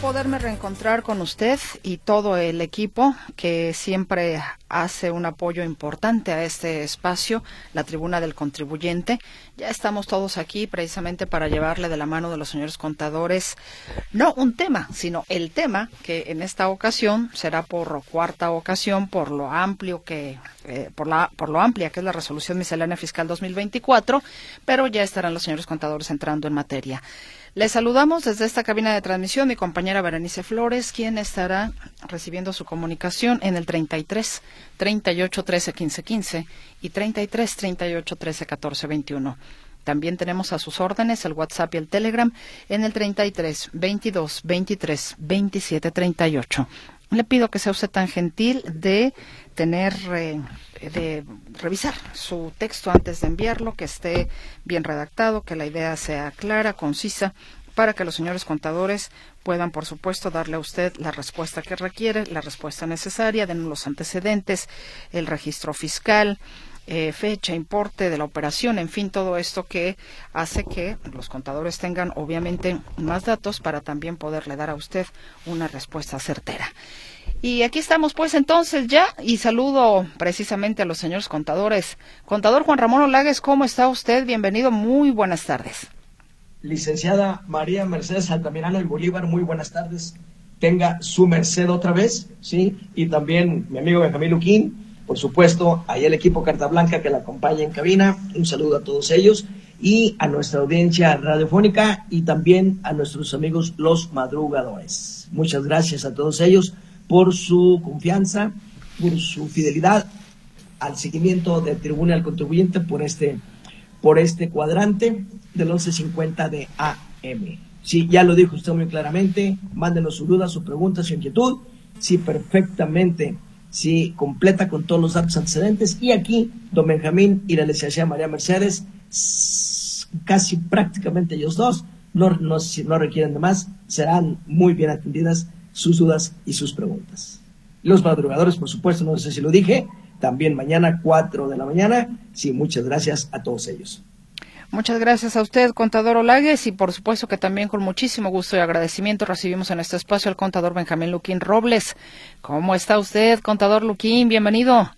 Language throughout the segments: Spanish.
Poderme reencontrar con usted y todo el equipo que siempre hace un apoyo importante a este espacio, la tribuna del contribuyente. Ya estamos todos aquí precisamente para llevarle de la mano de los señores contadores no un tema, sino el tema que en esta ocasión será por cuarta ocasión por lo amplio que eh, por la por lo amplia que es la resolución miscelánea fiscal 2024, pero ya estarán los señores contadores entrando en materia. Les saludamos desde esta cabina de transmisión mi compañera Berenice Flores, quien estará recibiendo su comunicación en el 33 38 13 15 15 y 33 38 13 14 21. También tenemos a sus órdenes el WhatsApp y el Telegram en el 33 22 23 27 38. Le pido que sea usted tan gentil de tener, eh, de revisar su texto antes de enviarlo, que esté bien redactado, que la idea sea clara, concisa, para que los señores contadores puedan, por supuesto, darle a usted la respuesta que requiere, la respuesta necesaria, den los antecedentes, el registro fiscal, eh, fecha, importe de la operación, en fin, todo esto que hace que los contadores tengan obviamente más datos para también poderle dar a usted una respuesta certera. Y aquí estamos pues entonces ya y saludo precisamente a los señores contadores. Contador Juan Ramón Olagues, ¿cómo está usted? Bienvenido, muy buenas tardes. Licenciada María Mercedes Altamirano y Bolívar, muy buenas tardes. Tenga su merced otra vez, ¿sí? Y también mi amigo Benjamín Luquín, por supuesto, ahí el equipo Carta Blanca que la acompaña en cabina. Un saludo a todos ellos y a nuestra audiencia radiofónica y también a nuestros amigos los madrugadores. Muchas gracias a todos ellos por su confianza, por su fidelidad al seguimiento del Tribunal Contribuyente por este, por este cuadrante del 1150 de AM. Sí, ya lo dijo usted muy claramente, mándenos su duda, su pregunta, su inquietud, sí, perfectamente, sí, completa con todos los datos antecedentes. Y aquí, don Benjamín y la licenciada María Mercedes, casi prácticamente ellos dos, no, no, no requieren de más, serán muy bien atendidas sus dudas y sus preguntas. Los madrugadores, por supuesto, no sé si lo dije, también mañana 4 de la mañana. Sí, muchas gracias a todos ellos. Muchas gracias a usted, contador Olagues, y por supuesto que también con muchísimo gusto y agradecimiento recibimos en este espacio al contador Benjamín Luquín Robles. ¿Cómo está usted, contador Luquín? Bienvenido.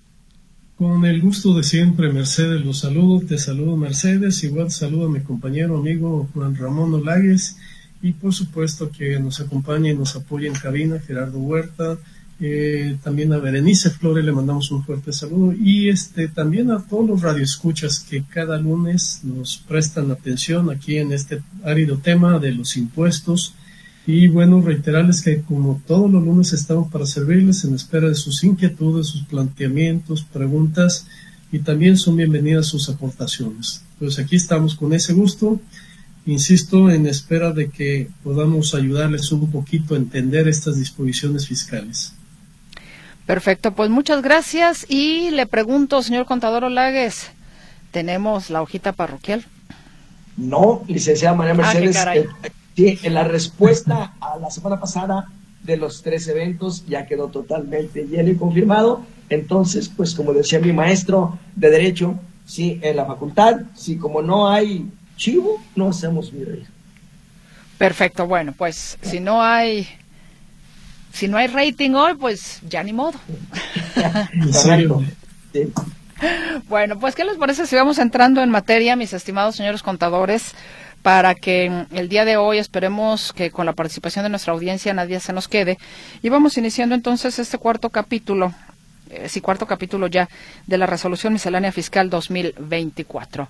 Con el gusto de siempre, Mercedes, los saludo, te saludo Mercedes, igual saludo a mi compañero, amigo Juan Ramón Olagues y por supuesto que nos acompañe y nos apoye en cabina Gerardo Huerta, eh, también a Berenice Flores le mandamos un fuerte saludo y este también a todos los radioescuchas que cada lunes nos prestan atención aquí en este árido tema de los impuestos y bueno reiterarles que como todos los lunes estamos para servirles en espera de sus inquietudes, sus planteamientos, preguntas y también son bienvenidas sus aportaciones. Pues aquí estamos con ese gusto insisto, en espera de que podamos ayudarles un poquito a entender estas disposiciones fiscales. Perfecto, pues muchas gracias y le pregunto, señor contador Olagues, ¿tenemos la hojita parroquial? No, licenciada María ah, Mercedes, eh, sí, en la respuesta a la semana pasada de los tres eventos ya quedó totalmente lleno y confirmado. Entonces, pues como decía mi maestro de Derecho, sí, en la facultad, sí, como no hay chivo, no hacemos mi rey. Perfecto, bueno, pues si no hay si no hay rating hoy, pues ya ni modo. Bueno, pues ¿qué les parece si vamos entrando en materia, mis estimados señores contadores, para que el día de hoy esperemos que con la participación de nuestra audiencia nadie se nos quede y vamos iniciando entonces este cuarto capítulo eh, sí, cuarto capítulo ya de la resolución miscelánea fiscal 2024.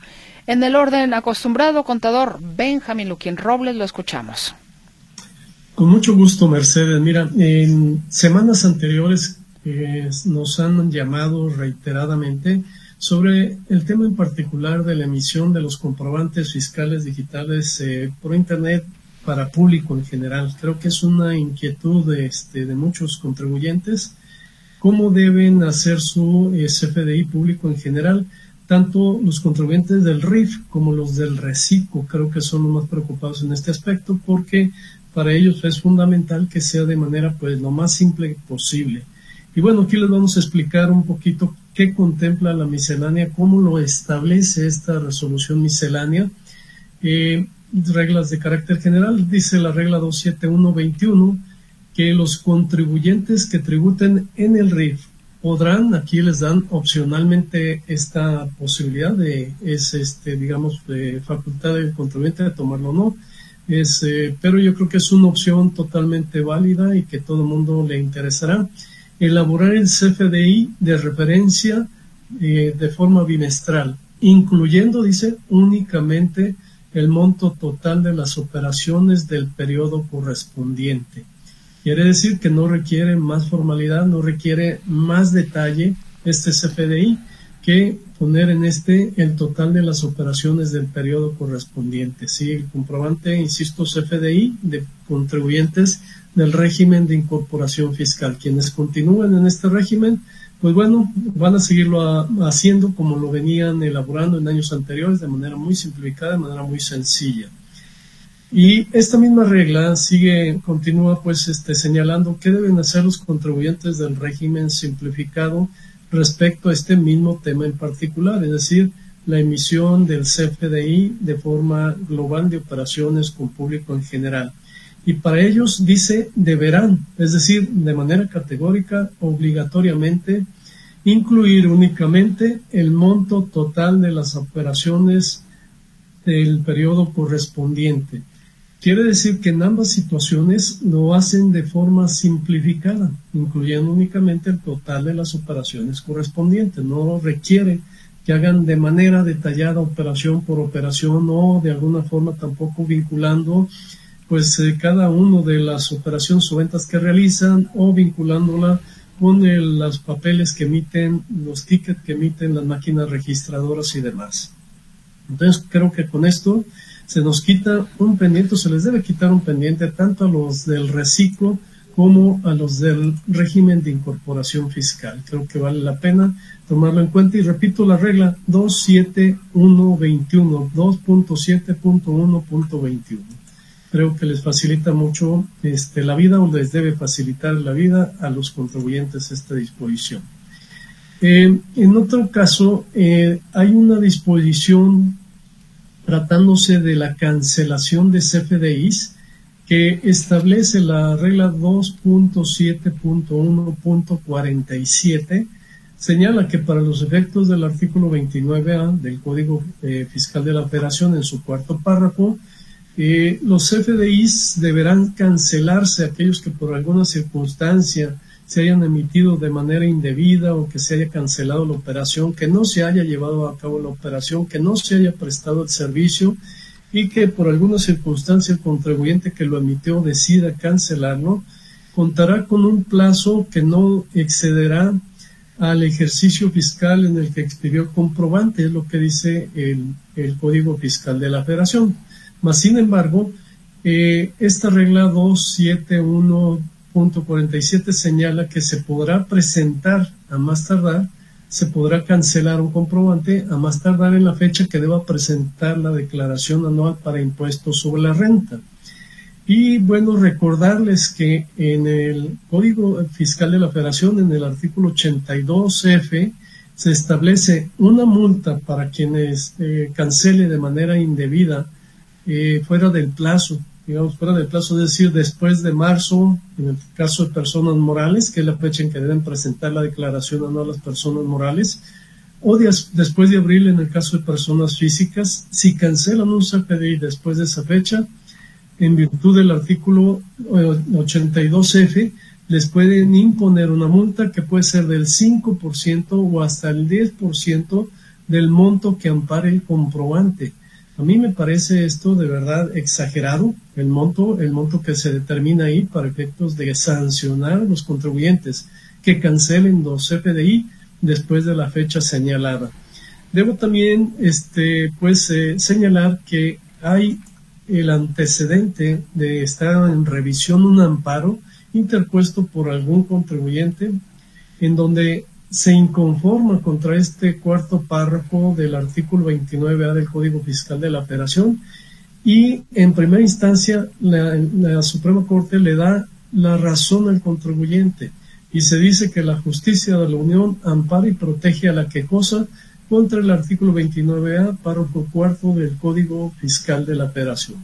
En el orden acostumbrado, contador Benjamín Luquín Robles, lo escuchamos. Con mucho gusto, Mercedes. Mira, en semanas anteriores eh, nos han llamado reiteradamente sobre el tema en particular de la emisión de los comprobantes fiscales digitales eh, por Internet para público en general. Creo que es una inquietud de, este, de muchos contribuyentes. ¿Cómo deben hacer su eh, CFDI público en general? tanto los contribuyentes del RIF como los del RECICO creo que son los más preocupados en este aspecto porque para ellos es fundamental que sea de manera pues lo más simple posible. Y bueno, aquí les vamos a explicar un poquito qué contempla la miscelánea, cómo lo establece esta resolución miscelánea. Eh, reglas de carácter general, dice la regla 27121 que los contribuyentes que tributen en el RIF podrán, aquí les dan opcionalmente esta posibilidad de, es este, digamos, de facultad del contribuyente de tomarlo o no, es, eh, pero yo creo que es una opción totalmente válida y que todo el mundo le interesará. Elaborar el CFDI de referencia eh, de forma bimestral, incluyendo, dice, únicamente el monto total de las operaciones del periodo correspondiente. Quiere decir que no requiere más formalidad, no requiere más detalle este CFDI que poner en este el total de las operaciones del periodo correspondiente. Sí, el comprobante, insisto, CFDI de contribuyentes del régimen de incorporación fiscal. Quienes continúen en este régimen, pues bueno, van a seguirlo haciendo como lo venían elaborando en años anteriores, de manera muy simplificada, de manera muy sencilla. Y esta misma regla sigue, continúa pues este, señalando qué deben hacer los contribuyentes del régimen simplificado respecto a este mismo tema en particular, es decir, la emisión del CFDI de forma global de operaciones con público en general. Y para ellos dice deberán, es decir, de manera categórica, obligatoriamente, incluir únicamente el monto total de las operaciones del periodo correspondiente Quiere decir que en ambas situaciones lo hacen de forma simplificada, incluyendo únicamente el total de las operaciones correspondientes. No requiere que hagan de manera detallada operación por operación o de alguna forma tampoco vinculando pues eh, cada uno de las operaciones o ventas que realizan o vinculándola con los papeles que emiten, los tickets que emiten las máquinas registradoras y demás. Entonces creo que con esto se nos quita un pendiente, se les debe quitar un pendiente tanto a los del reciclo como a los del régimen de incorporación fiscal. Creo que vale la pena tomarlo en cuenta y repito la regla 27121, 2.7.1.21. Creo que les facilita mucho este, la vida o les debe facilitar la vida a los contribuyentes esta disposición. Eh, en otro caso, eh, hay una disposición tratándose de la cancelación de CFDIs que establece la regla 2.7.1.47 señala que para los efectos del artículo 29A del Código eh, Fiscal de la Operación en su cuarto párrafo, eh, los CFDIs deberán cancelarse aquellos que por alguna circunstancia se hayan emitido de manera indebida o que se haya cancelado la operación, que no se haya llevado a cabo la operación, que no se haya prestado el servicio y que por alguna circunstancia el contribuyente que lo emitió decida cancelarlo, contará con un plazo que no excederá al ejercicio fiscal en el que expidió comprobante, es lo que dice el, Código Fiscal de la Federación. Mas, sin embargo, eh, esta regla 271 punto 47 señala que se podrá presentar a más tardar, se podrá cancelar un comprobante a más tardar en la fecha que deba presentar la declaración anual para impuestos sobre la renta. Y bueno, recordarles que en el Código Fiscal de la Federación, en el artículo 82F, se establece una multa para quienes eh, cancele de manera indebida eh, fuera del plazo digamos, fuera del plazo, es decir, después de marzo, en el caso de personas morales, que es la fecha en que deben presentar la declaración anual las personas morales, o después de abril en el caso de personas físicas, si cancelan un CPDI después de esa fecha, en virtud del artículo 82F, eh, les pueden imponer una multa que puede ser del 5% o hasta el 10% del monto que ampare el comprobante. A mí me parece esto de verdad exagerado, el monto, el monto que se determina ahí para efectos de sancionar a los contribuyentes que cancelen los CFDI después de la fecha señalada. Debo también este, pues, eh, señalar que hay el antecedente de estar en revisión un amparo interpuesto por algún contribuyente en donde se inconforma contra este cuarto párrafo del artículo 29A del Código Fiscal de la Operación y en primera instancia la, Suprema Corte le da la razón al contribuyente y se dice que la justicia de la Unión ampara y protege a la quejosa contra el artículo 29A, párrafo cuarto del Código Fiscal de la Operación.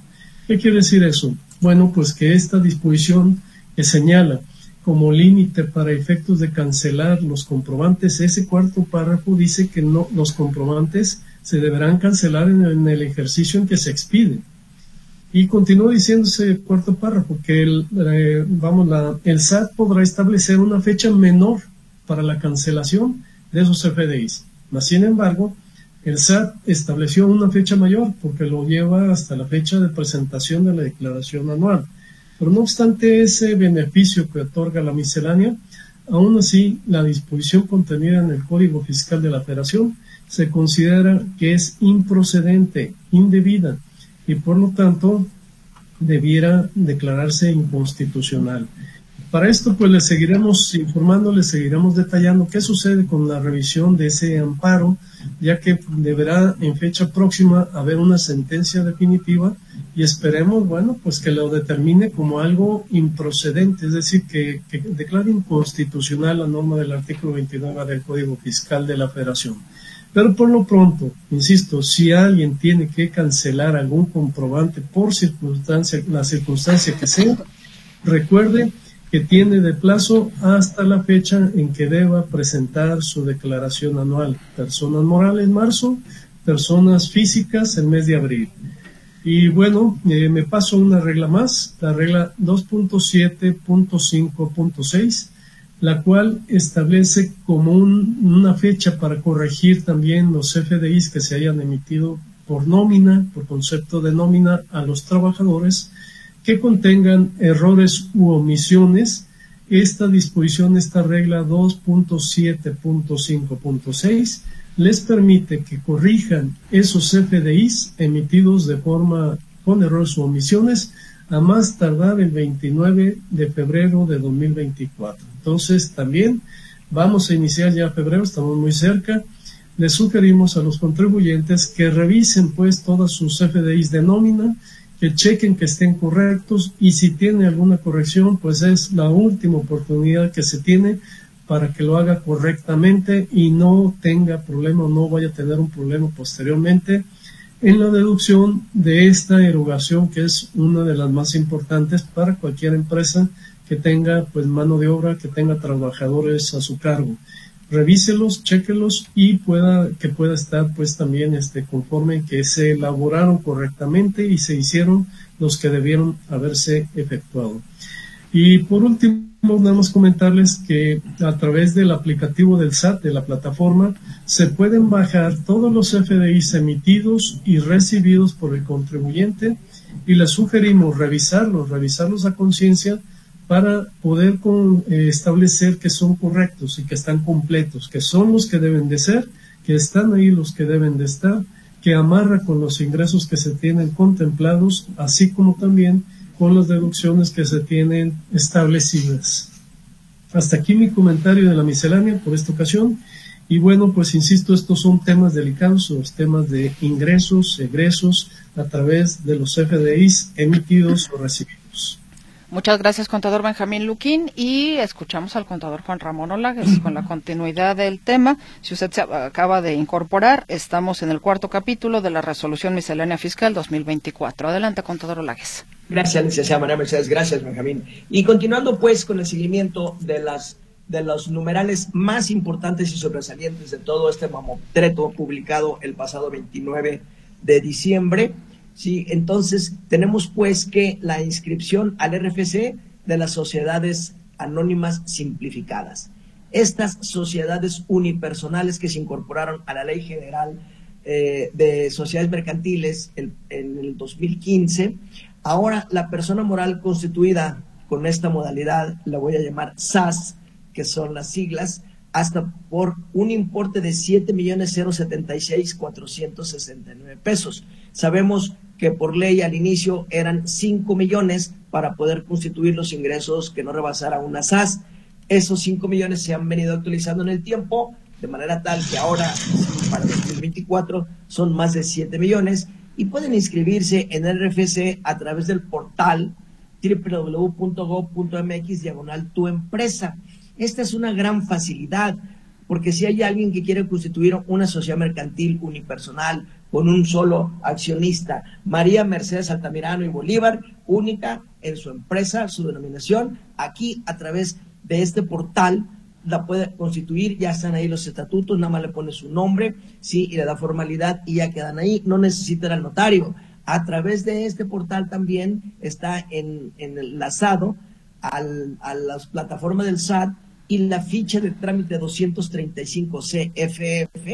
¿Qué quiere decir eso? Bueno, pues que esta disposición que señala como límite para efectos de cancelar los comprobantes, ese cuarto párrafo dice que no, los comprobantes se deberán cancelar en, el ejercicio en que se expide. Y continúa diciendo ese cuarto párrafo que el, eh, vamos, la, el SAT podrá establecer una fecha menor para la cancelación de esos FDIs. Mas, sin embargo, el SAT estableció una fecha mayor porque lo lleva hasta la fecha de presentación de la declaración anual. Pero no obstante ese beneficio que otorga la miscelánea, aún así la disposición contenida en el Código Fiscal de la Federación se considera que es improcedente, indebida y por lo tanto debiera declararse inconstitucional. Para esto, pues le seguiremos informando, le seguiremos detallando qué sucede con la revisión de ese amparo, ya que deberá en fecha próxima haber una sentencia definitiva y esperemos, bueno, pues que lo determine como algo improcedente, es decir, que, declare inconstitucional la norma del artículo 29 del Código Fiscal de la Federación. Pero por lo pronto, insisto, si alguien tiene que cancelar algún comprobante por circunstancia, la circunstancia que sea, recuerde que tiene de plazo hasta la fecha en que deba presentar su declaración anual. Personas morales marzo, personas físicas el mes de abril. Y bueno, eh, me paso una regla más, la regla 2.7.5.6, la cual establece como una fecha para corregir también los FDIs que se hayan emitido por nómina, por concepto de nómina a los trabajadores, que contengan errores u omisiones. Esta disposición, esta regla 2.7.5.6, les permite que corrijan esos FDIs emitidos de forma con errores u omisiones a más tardar el 29 de febrero de 2024. Entonces, también vamos a iniciar ya febrero, estamos muy cerca. Les sugerimos a los contribuyentes que revisen pues todas sus FDIs de nómina que chequen que estén correctos y si tiene alguna corrección, pues es la última oportunidad que se tiene para que lo haga correctamente y no tenga problema o no vaya a tener un problema posteriormente en la deducción de esta erogación que es una de las más importantes para cualquier empresa que tenga pues mano de obra, que tenga trabajadores a su cargo revíselos, chequelos y pueda, que pueda estar pues también este, conforme que se elaboraron correctamente y se hicieron los que debieron haberse efectuado. Y por último, nada más comentarles que a través del aplicativo del SAT, de la plataforma, se pueden bajar todos los FDIs emitidos y recibidos por el contribuyente y les sugerimos revisarlos, revisarlos a conciencia para poder eh, establecer que son correctos y que están completos, que son los que deben de ser, que están ahí los que deben de estar, que amarra con los ingresos que se tienen contemplados, así como también con las deducciones que se tienen establecidas. Hasta aquí mi comentario de la miscelánea por esta ocasión. Y bueno, pues insisto, estos son temas delicados, los temas de ingresos, egresos a través de los FDIs emitidos o recibidos. Muchas gracias, contador Benjamín Luquín. Y escuchamos al contador Juan Ramón Olagues con la continuidad del tema. Si usted se acaba de incorporar, estamos en el cuarto capítulo de la Resolución Miscelánea Fiscal 2024. Adelante, contador Olagues. Gracias, licenciada María Mercedes. Gracias, Benjamín. Y continuando, pues, con el seguimiento de las de los numerales más importantes y sobresalientes de todo este mamotreto publicado el pasado 29 de diciembre. Sí, entonces tenemos pues que la inscripción al RFC de las sociedades anónimas simplificadas. Estas sociedades unipersonales que se incorporaron a la Ley General eh, de Sociedades Mercantiles en el 2015, ahora la persona moral constituida con esta modalidad, la voy a llamar SAS, que son las siglas, hasta por un importe de 7.076.469 pesos. Sabemos que por ley al inicio eran 5 millones para poder constituir los ingresos que no rebasara una SAS, Esos 5 millones se han venido actualizando en el tiempo, de manera tal que ahora, para 2024, son más de 7 millones y pueden inscribirse en el RFC a través del portal www.gov.mx diagonal tu empresa. Esta es una gran facilidad porque si hay alguien que quiere constituir una sociedad mercantil unipersonal con un solo accionista, María Mercedes Altamirano y Bolívar, única en su empresa, su denominación, aquí a través de este portal la puede constituir, ya están ahí los estatutos, nada más le pone su nombre, sí, y le da formalidad y ya quedan ahí, no necesita el notario. A través de este portal también está en, enlazado al, a las plataformas del SAT y la ficha de trámite 235 CFF,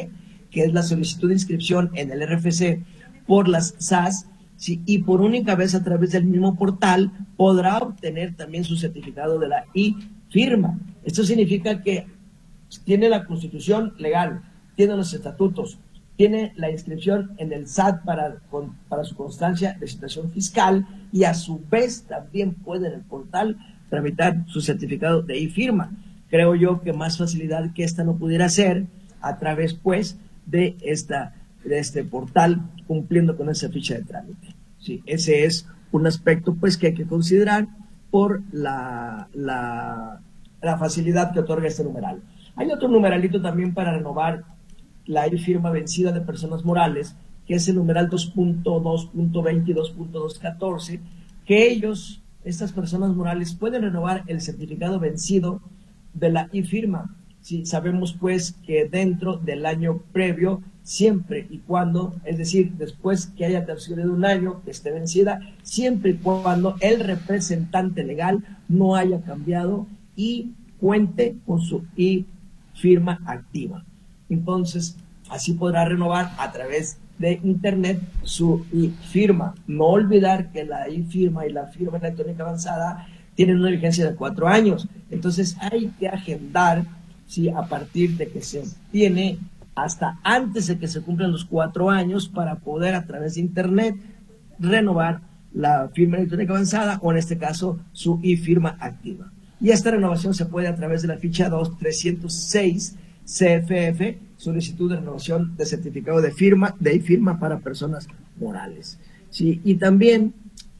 que es la solicitud de inscripción en el RFC por las SAS, y por única vez a través del mismo portal podrá obtener también su certificado de la I-firma. Esto significa que tiene la constitución legal, tiene los estatutos, tiene la inscripción en el SAT para, para su constancia de situación fiscal y a su vez también puede en el portal tramitar su certificado de I-firma creo yo que más facilidad que esta no pudiera ser a través, pues, de, esta, de este portal cumpliendo con esa ficha de trámite. Sí, ese es un aspecto, pues, que hay que considerar por la, la, la facilidad que otorga este numeral. Hay otro numeralito también para renovar la firma vencida de personas morales, que es el numeral 2.2.20 y 2.214, que ellos, estas personas morales, pueden renovar el certificado vencido de la I-firma. Si sabemos pues que dentro del año previo, siempre y cuando, es decir, después que haya transcurrido un año que esté vencida, siempre y cuando el representante legal no haya cambiado y cuente con su I-firma activa. Entonces, así podrá renovar a través de Internet su I-firma. No olvidar que la I-firma y la firma electrónica avanzada tienen una vigencia de cuatro años. Entonces hay que agendar, ¿sí? a partir de que se tiene hasta antes de que se cumplan los cuatro años para poder a través de Internet renovar la firma electrónica avanzada o en este caso su e-firma activa. Y esta renovación se puede a través de la ficha 2306 CFF, solicitud de renovación de certificado de firma, de e-firma para personas morales. ¿sí? Y también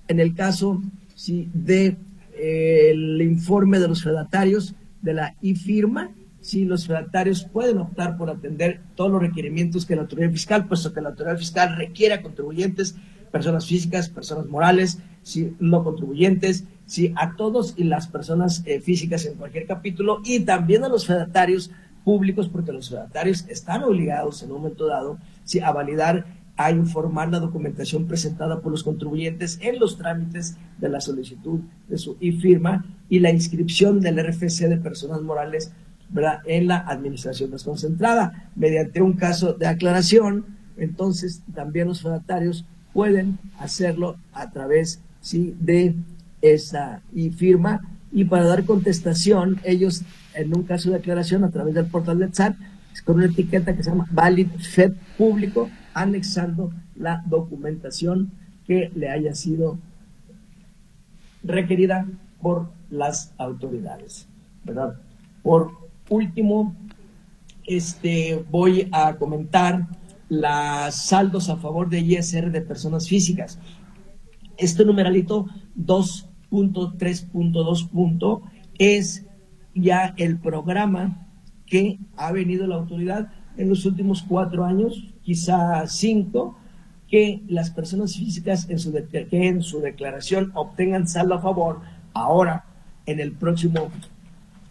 en el caso ¿sí? de el informe de los fedatarios de la I-firma, si los fedatarios pueden optar por atender todos los requerimientos que la autoridad fiscal, puesto que la autoridad fiscal requiere a contribuyentes, personas físicas, personas morales, si no contribuyentes, si a todos y las personas eh, físicas en cualquier capítulo y también a los fedatarios públicos, porque los fedatarios están obligados en un momento dado si a validar a informar la documentación presentada por los contribuyentes en los trámites de la solicitud de su e-firma y la inscripción del RFC de personas morales en la administración desconcentrada. Mediante un caso de aclaración, entonces también los fedatarios pueden hacerlo a través de esa e-firma y para dar contestación, ellos en un caso de aclaración a través del portal de SAT, con una etiqueta que se llama Valid Fed Público, anexando la documentación que le haya sido requerida por las autoridades, ¿verdad? Por último, este, voy a comentar las saldos a favor de ISR de personas físicas. Este numeralito 2.3.2. es ya el programa que ha venido la autoridad en los últimos cuatro años quizá cinco, que las personas físicas en su que en su declaración obtengan saldo a favor ahora en el próximo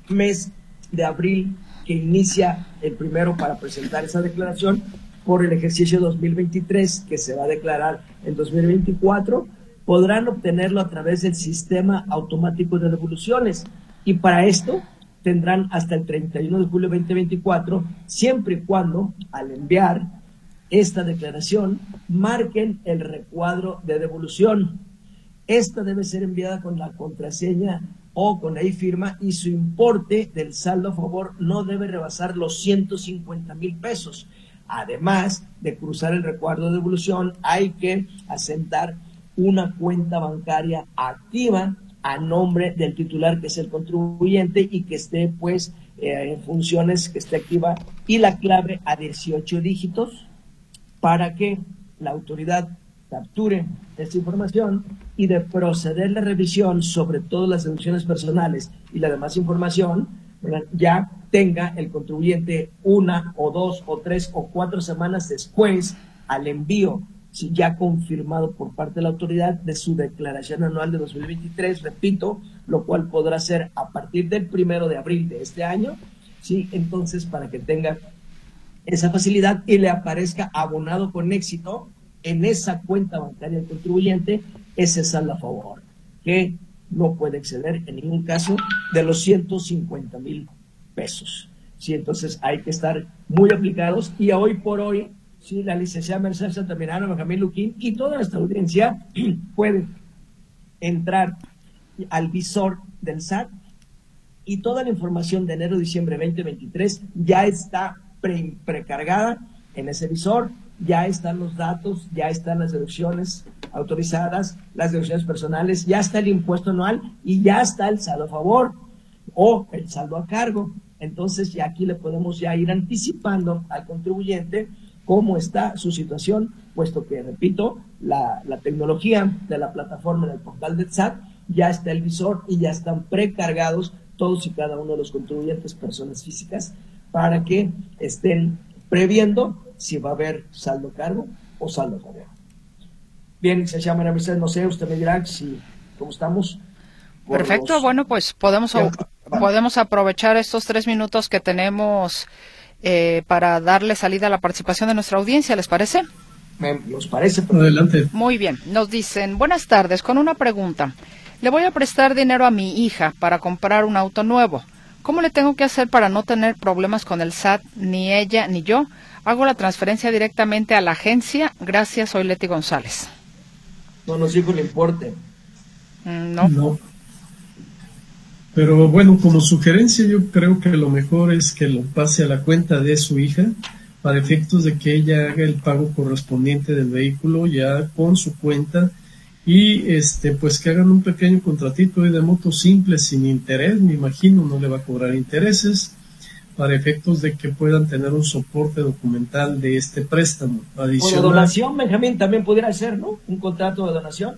mes de abril que inicia el primero para presentar esa declaración por el ejercicio 2023 que se va a declarar en 2024 podrán obtenerlo a través del sistema automático de devoluciones. Y para esto tendrán hasta el 31 de julio 2024 siempre y cuando al enviar esta declaración, marquen el recuadro de devolución. Esta debe ser enviada con la contraseña o con la firma y su importe del saldo a favor no debe rebasar los 150 mil pesos. Además de cruzar el recuadro de devolución, hay que asentar una cuenta bancaria activa a nombre del titular que es el contribuyente y que esté pues eh, en funciones, que esté activa y la clave a 18 dígitos para que la autoridad capture esta información y de proceder la revisión sobre todas las deducciones personales y la demás información, ya tenga el contribuyente una o dos o tres o cuatro semanas después al envío ya confirmado por parte de la autoridad de su declaración anual de 2023, repito, lo cual podrá ser a partir del primero de abril de este año, ¿sí? Entonces, para que tenga esa facilidad y le aparezca abonado con éxito en esa cuenta bancaria del contribuyente ese saldo a favor, que no puede exceder en ningún caso de los 150 mil pesos. Sí, entonces hay que estar muy aplicados y hoy por hoy sí, la licenciada Mercedes Santamirano, Benjamín Luquín y toda nuestra audiencia puede entrar al visor del SAT y toda la información de enero-diciembre 2023 ya está precargada en ese visor, ya están los datos, ya están las deducciones autorizadas, las deducciones personales, ya está el impuesto anual y ya está el saldo a favor o el saldo a cargo. Entonces ya aquí le podemos ya ir anticipando al contribuyente cómo está su situación, puesto que, repito, la, tecnología de la plataforma del portal del SAT ya está el visor y ya están precargados todos y cada uno de los contribuyentes, personas físicas, para que estén previendo si va a haber saldo cargo o saldo cargo. Bien, se llama Mercedes, no sé, usted me dirá si, ¿cómo estamos? Perfecto, bueno, pues podemos, podemos aprovechar estos tres minutos que tenemos eh, para darle salida a la participación de nuestra audiencia, ¿les parece? Me, nos parece. Adelante. Muy bien, nos dicen, buenas tardes, con una pregunta. Le voy a prestar dinero a mi hija para comprar un auto nuevo. ¿Cómo le tengo que hacer para no tener problemas con el SAT, ni ella ni yo? Hago la transferencia directamente a la agencia. Gracias, soy Leti González. No nos dijo el importe. Mm, no. No. Pero bueno, como sugerencia yo creo que lo mejor es que lo pase a la cuenta de su hija para efectos de que ella haga el pago correspondiente del vehículo ya con su cuenta y este pues que hagan un pequeño contratito de moto simple sin interés, me imagino, no le va a cobrar intereses para efectos de que puedan tener un soporte documental de este préstamo adicional. O donación, Benjamín, también pudiera ser, ¿no? Un contrato de donación.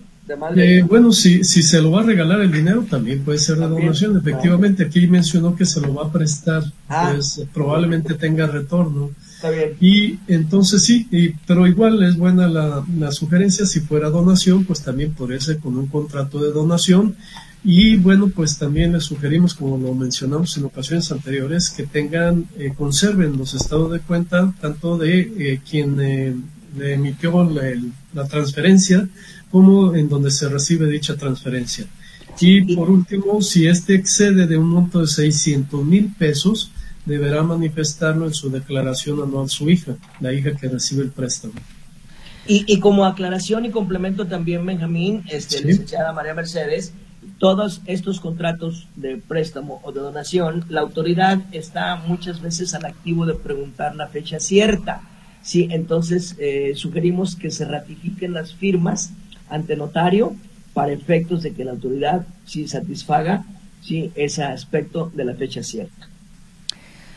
Eh, bueno, si, si se lo va a regalar el dinero, también puede ser de donación. Efectivamente, aquí mencionó que se lo va a prestar, ah. pues probablemente tenga retorno. Está bien. Y entonces sí, pero igual es buena la, la, sugerencia, si fuera donación, pues también podría ser con un contrato de donación. Y bueno, pues también les sugerimos, como lo mencionamos en ocasiones anteriores, que tengan, eh, conserven los estados de cuenta, tanto de eh, quien le emitió la, la transferencia, como en donde se recibe dicha transferencia. Y por último, si este excede de un monto de 600 mil pesos, deberá manifestarlo en su declaración anual su hija, la hija que recibe el préstamo. Y, como aclaración y complemento también, Benjamín, este, licenciada María Mercedes, todos estos contratos de préstamo o de donación, la autoridad está muchas veces al activo de preguntar la fecha cierta. Sí, entonces eh, sugerimos que se ratifiquen las firmas ante notario para efectos de que la autoridad sí satisfaga sí, ese aspecto de la fecha cierta.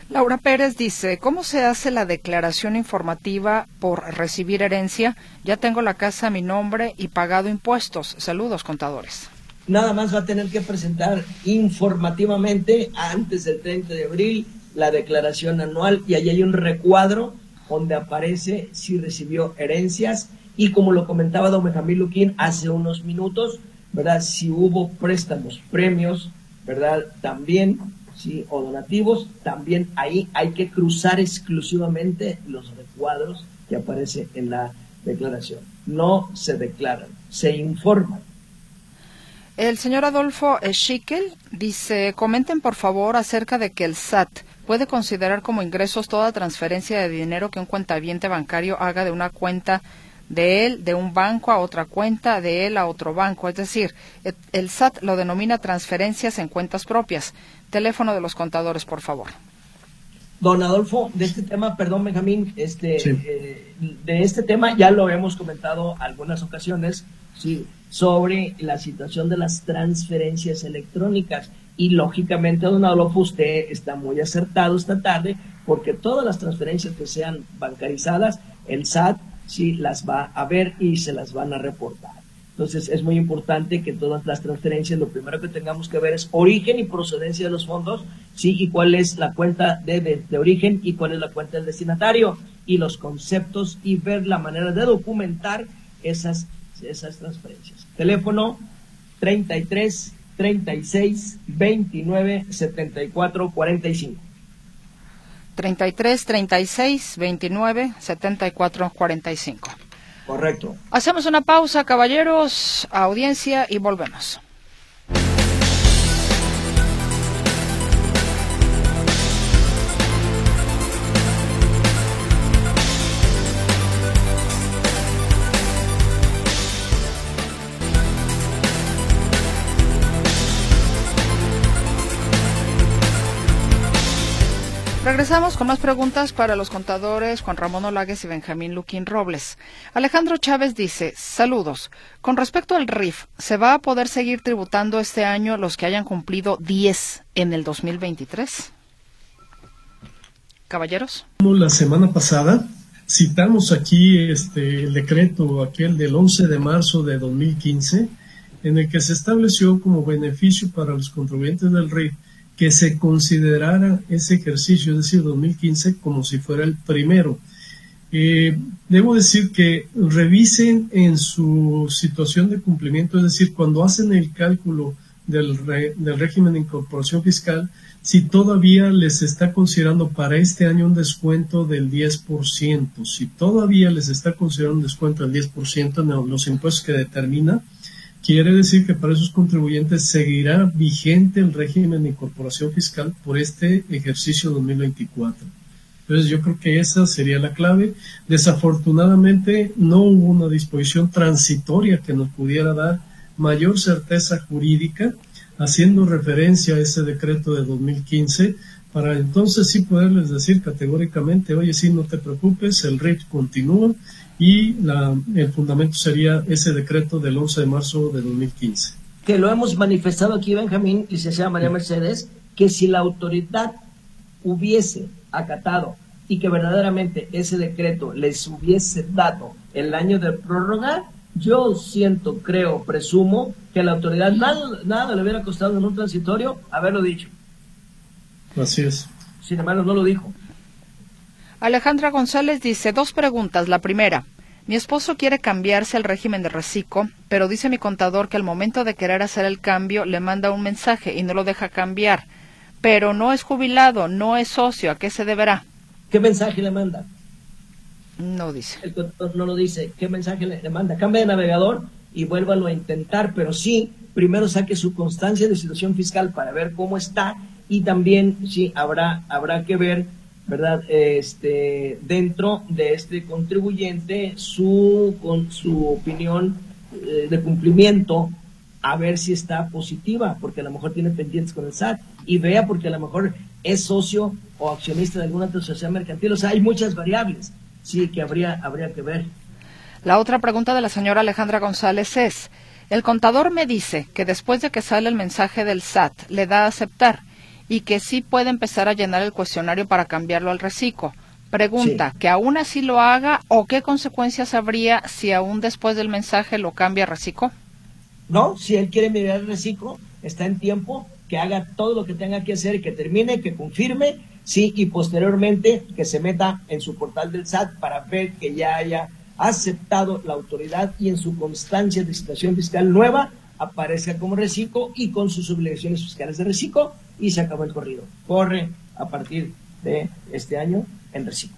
Laura Pérez dice, ¿cómo se hace la declaración informativa por recibir herencia? Ya tengo la casa a mi nombre y pagado impuestos. Saludos, contadores. Nada más va a tener que presentar informativamente antes del 30 de abril la declaración anual y ahí hay un recuadro donde aparece si recibió herencias y como lo comentaba don Benjamín Luquín hace unos minutos, ¿verdad? Si hubo préstamos, premios, ¿verdad? También, ¿sí? O donativos, también ahí hay que cruzar exclusivamente los recuadros que aparecen en la declaración. No se declaran, se informan. El señor Adolfo Schickel dice, comenten por favor acerca de que el SAT puede considerar como ingresos toda transferencia de dinero que un cuentaviente bancario haga de una cuenta de él de un banco a otra cuenta, de él a otro banco. Es decir, el SAT lo denomina transferencias en cuentas propias. Teléfono de los contadores, por favor. Don Adolfo, de este tema, perdón Benjamín, este, eh, de este tema ya lo hemos comentado algunas ocasiones, sí, sobre la situación de las transferencias electrónicas. Y lógicamente, don Adolfo, usted está muy acertado esta tarde, porque todas las transferencias que sean bancarizadas, el SAT sí las va a ver y se las van a reportar. Entonces es muy importante que todas las transferencias, lo primero que tengamos que ver es origen y procedencia de los fondos, sí, y cuál es la cuenta de, de, origen y cuál es la cuenta del destinatario, y los conceptos y ver la manera de documentar esas, esas transferencias. Teléfono 33 36 29 74 45. 33 36 29 74 45. Correcto. Hacemos una pausa, caballeros, audiencia y volvemos. Regresamos con más preguntas para los contadores Juan Ramón Olagues y Benjamín Luquín Robles. Alejandro Chávez dice, saludos. Con respecto al RIF, ¿se va a poder seguir tributando este año los que hayan cumplido 10 en el 2023? Caballeros. La semana pasada citamos aquí este, el decreto, aquel del 11 de marzo de 2015, en el que se estableció como beneficio para los contribuyentes del RIF que se considerara ese ejercicio, es decir, 2015, como si fuera el primero. Eh, debo decir que revisen en su situación de cumplimiento, es decir, cuando hacen el cálculo del, del régimen de incorporación fiscal, si todavía les está considerando para este año un descuento del 10%, si todavía les está considerando un descuento del 10% en los impuestos que determina, Quiere decir que para esos contribuyentes seguirá vigente el régimen de incorporación fiscal por este ejercicio 2024. Entonces yo creo que esa sería la clave. Desafortunadamente no hubo una disposición transitoria que nos pudiera dar mayor certeza jurídica, haciendo referencia a ese decreto de 2015, para entonces sí poderles decir categóricamente, oye, sí, no te preocupes, el RIF continúa y la, el fundamento sería ese decreto del 11 de marzo de 2015. Que lo hemos manifestado aquí, Benjamín, licenciada María Mercedes, que si la autoridad hubiese acatado y que verdaderamente ese decreto les hubiese dado el año de prórroga, yo siento, creo, presumo que la autoridad nada, nada le hubiera costado en un transitorio haberlo dicho. Así es. Sin embargo, no lo dijo. Alejandra González dice dos preguntas. La primera, mi esposo quiere cambiarse al régimen de reciclo, pero dice mi contador que al momento de querer hacer el cambio le manda un mensaje y no lo deja cambiar. Pero no es jubilado, no es socio, ¿a qué se deberá? ¿Qué mensaje le manda? No dice. El contador no lo dice. ¿Qué mensaje le, manda? Cambia de navegador y vuélvalo a intentar, pero sí, primero saque su constancia de situación fiscal para ver cómo está y también sí habrá habrá que ver ¿verdad? Este, dentro de este contribuyente su, con su opinión eh, de cumplimiento a ver si está positiva, porque a lo mejor tiene pendientes con el SAT, y vea porque a lo mejor es socio o accionista de alguna otra sociedad mercantil. O sea, hay muchas variables, sí, que habría, habría que ver. La otra pregunta de la señora Alejandra González es, el contador me dice que después de que sale el mensaje del SAT, le da a aceptar y que sí puede empezar a llenar el cuestionario para cambiarlo al reciclo. Pregunta, ¿que aún así lo haga o qué consecuencias habría si aún después del mensaje lo cambia a reciclo? No, si él quiere mirar el reciclo, está en tiempo que haga todo lo que tenga que hacer, que termine, que confirme, sí, y posteriormente que se meta en su portal del SAT para ver que ya haya aceptado la autoridad y en su constancia de situación fiscal nueva aparezca como reciclo y con sus obligaciones fiscales de reciclo y se acabó el corrido. Corre a partir de este año en reciclo.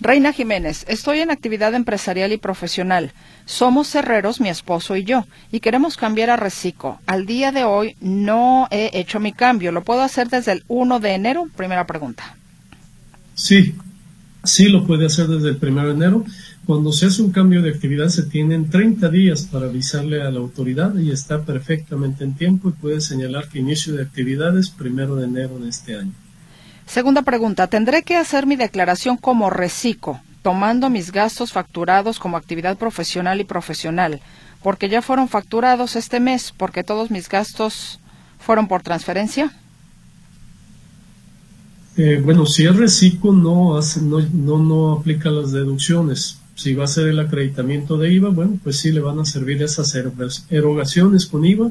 Reina Jiménez, estoy en actividad empresarial y profesional. Somos herreros, mi esposo y yo, y queremos cambiar a Reciclo. Al día de hoy no he hecho mi cambio. ¿Lo puedo hacer desde el 1 de enero? Primera pregunta. Sí, sí lo puede hacer desde el 1 de enero. Cuando se hace un cambio de actividad se tienen 30 días para avisarle a la autoridad y está perfectamente en tiempo y puede señalar que inicio de actividades primero de enero de este año. Segunda pregunta, ¿tendré que hacer mi declaración como reciclo, tomando mis gastos facturados como actividad profesional y profesional? Porque ya fueron facturados este mes, porque todos mis gastos fueron por transferencia. Bueno, si es reciclo no, no, no, no aplica las deducciones. Si va a ser el acreditamiento de IVA, bueno, pues sí le van a servir esas erogaciones con IVA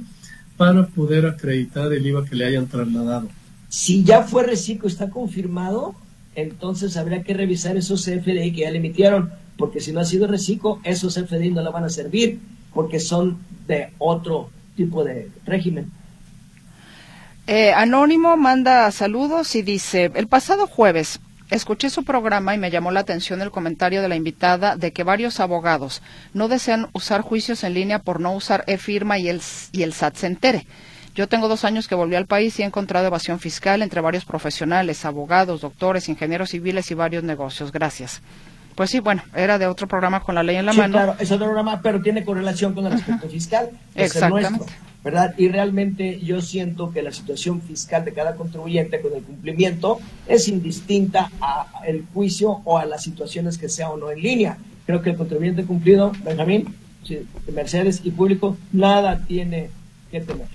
para poder acreditar el IVA que le hayan trasladado. Si ya fue reciclo, está confirmado, entonces habría que revisar esos CFDI que ya le emitieron, porque si no ha sido reciclo, esos CFDI no le van a servir, porque son de otro tipo de régimen. Eh, Anónimo manda saludos y dice, el pasado jueves escuché su programa y me llamó la atención el comentario de la invitada de que varios abogados no desean usar juicios en línea por no usar e-firma y el, y el SAT se entere. Yo tengo dos años que volví al país y he encontrado evasión fiscal entre varios profesionales, abogados, doctores, ingenieros civiles y varios negocios. Gracias. Pues sí, bueno, era de otro programa con la ley en la mano. Claro, es otro programa, pero tiene correlación con el aspecto fiscal. Exactamente. ¿Verdad? Y realmente yo siento que la situación fiscal de cada contribuyente con el cumplimiento es indistinta al juicio o a las situaciones que sea o no en línea. Creo que el contribuyente cumplido, Benjamín, Mercedes y público, nada tiene que temer.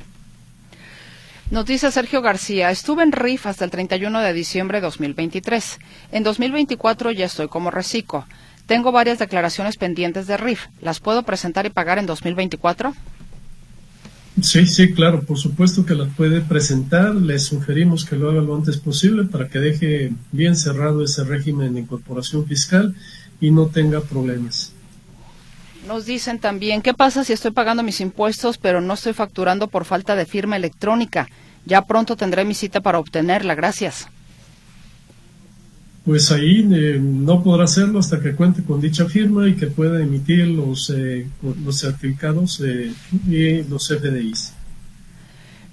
Nos Sergio García, estuve en RIF hasta el 31 de diciembre de 2023. En 2024 ya estoy como reciclo. Tengo varias declaraciones pendientes de RIF. ¿Las puedo presentar y pagar en 2024? Sí, sí, claro, por supuesto que la puede presentar. Le sugerimos que lo haga lo antes posible para que deje bien cerrado ese régimen de incorporación fiscal y no tenga problemas. Nos dicen también, ¿qué pasa si estoy pagando mis impuestos pero no estoy facturando por falta de firma electrónica? Ya pronto tendré mi cita para obtenerla. Gracias pues ahí eh, no podrá hacerlo hasta que cuente con dicha firma y que pueda emitir los, eh, los certificados eh, y los FDIs.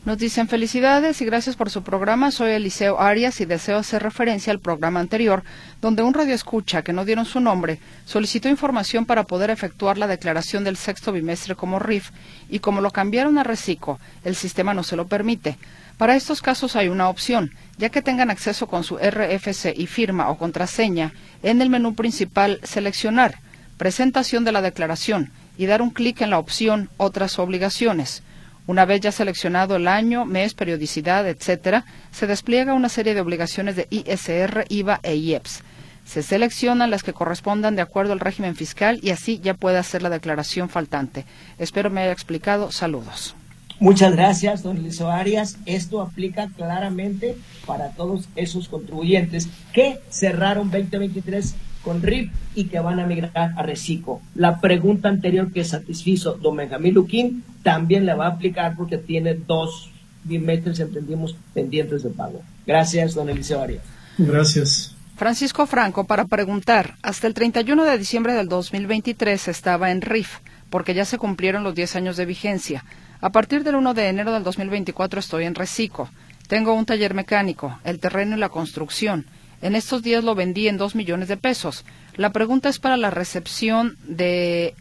Nos dicen felicidades y gracias por su programa. Soy Eliseo Arias y deseo hacer referencia al programa anterior, donde un radio escucha que no dieron su nombre solicitó información para poder efectuar la declaración del sexto bimestre como RIF y como lo cambiaron a reciclo, el sistema no se lo permite. Para estos casos hay una opción, ya que tengan acceso con su RFC y firma o contraseña, en el menú principal seleccionar presentación de la declaración y dar un clic en la opción Otras obligaciones. Una vez ya seleccionado el año, mes, periodicidad, etcétera, se despliega una serie de obligaciones de ISR, IVA e IEPS. Se seleccionan las que correspondan de acuerdo al régimen fiscal y así ya puede hacer la declaración faltante. Espero me haya explicado. Saludos. Muchas gracias, don Liso Arias. Esto aplica claramente para todos esos contribuyentes que cerraron 2023 con RIP y que van a migrar a Recico. La pregunta anterior que satisfizo don Benjamín Luquín también le va a aplicar porque tiene dos bimestres, entendimos, pendientes de pago. Gracias, don Eliseo Arias. Gracias. Francisco Franco, para preguntar, hasta el 31 de diciembre del 2023 estaba en RIF, porque ya se cumplieron los 10 años de vigencia. A partir del 1 de enero del 2024 estoy en Recico. Tengo un taller mecánico, el terreno y la construcción. En estos días lo vendí en dos millones de pesos. La pregunta es para la recepción de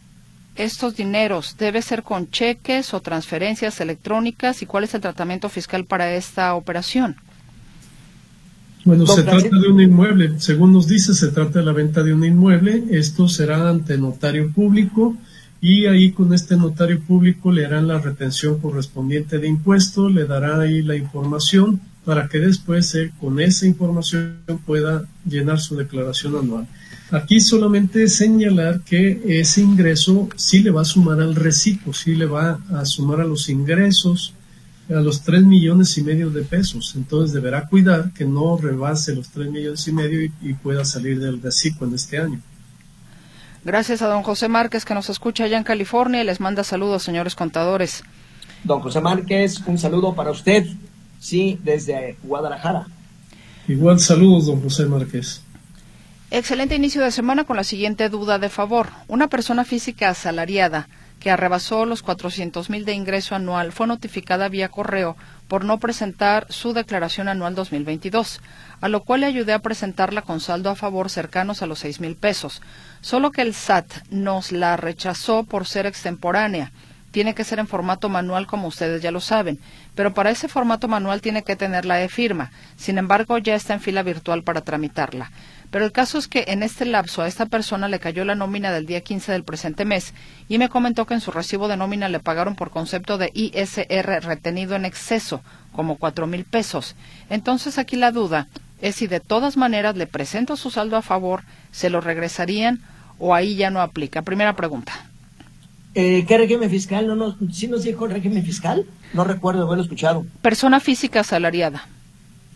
estos dineros. ¿Debe ser con cheques o transferencias electrónicas? ¿Y cuál es el tratamiento fiscal para esta operación? Bueno, se trata de un inmueble. Según nos dice, se trata de la venta de un inmueble. Esto será ante notario público y ahí con este notario público le harán la retención correspondiente de impuestos, le dará ahí la información para que después con esa información pueda llenar su declaración anual. Aquí solamente señalar que ese ingreso sí le va a sumar al reciclo, sí le va a sumar a los ingresos, a los tres millones y medio de pesos. Entonces deberá cuidar que no rebase los tres millones y medio y, y pueda salir del reciclo en este año. Gracias a don José Márquez que nos escucha allá en California y les manda saludos, señores contadores. Don José Márquez, un saludo para usted, sí, desde Guadalajara. Igual saludos, don José Márquez. Excelente inicio de semana con la siguiente duda de favor. Una persona física asalariada que arrebasó los 400 mil de ingreso anual fue notificada vía correo por no presentar su declaración anual 2022, a lo cual le ayudé a presentarla con saldo a favor cercanos a los 6 mil pesos, solo que el SAT nos la rechazó por ser extemporánea. tiene que ser en formato manual como ustedes ya lo saben, pero para ese formato manual tiene que tener la e-firma. Sin embargo, ya está en fila virtual para tramitarla. Pero el caso es que en este lapso a esta persona le cayó la nómina del día 15 del presente mes y me comentó que en su recibo de nómina le pagaron por concepto de ISR retenido en exceso, como cuatro mil pesos. Entonces aquí la duda es si de todas maneras le presento su saldo a favor, se lo regresarían o ahí ya no aplica. Primera pregunta. Eh, ¿Qué régimen fiscal? ¿No nos, ¿Sí nos dijo el régimen fiscal? No recuerdo haberlo escuchado. Persona física asalariada.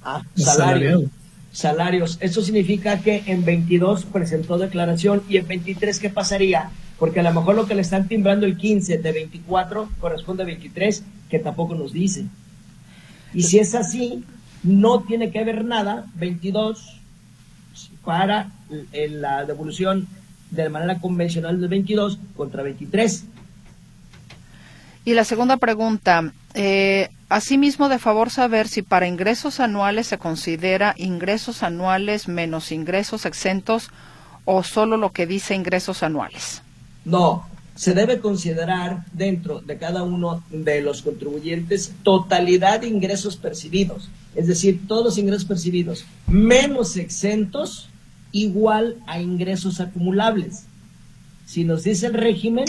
Ah, salario salarios. Eso significa que en 22 presentó declaración y en 23 ¿qué pasaría? Porque a lo mejor lo que le están timbrando el 15 de 24 corresponde a 23, que tampoco nos dice. Y si es así, no tiene que haber nada, 22, para la devolución de manera convencional del 22 contra 23. Y la segunda pregunta, eh, asimismo de favor saber si para ingresos anuales se considera ingresos anuales menos ingresos exentos o solo lo que dice ingresos anuales. No, se debe considerar dentro de cada uno de los contribuyentes totalidad de ingresos percibidos, es decir, todos los ingresos percibidos menos exentos igual a ingresos acumulables. Si nos dice el régimen,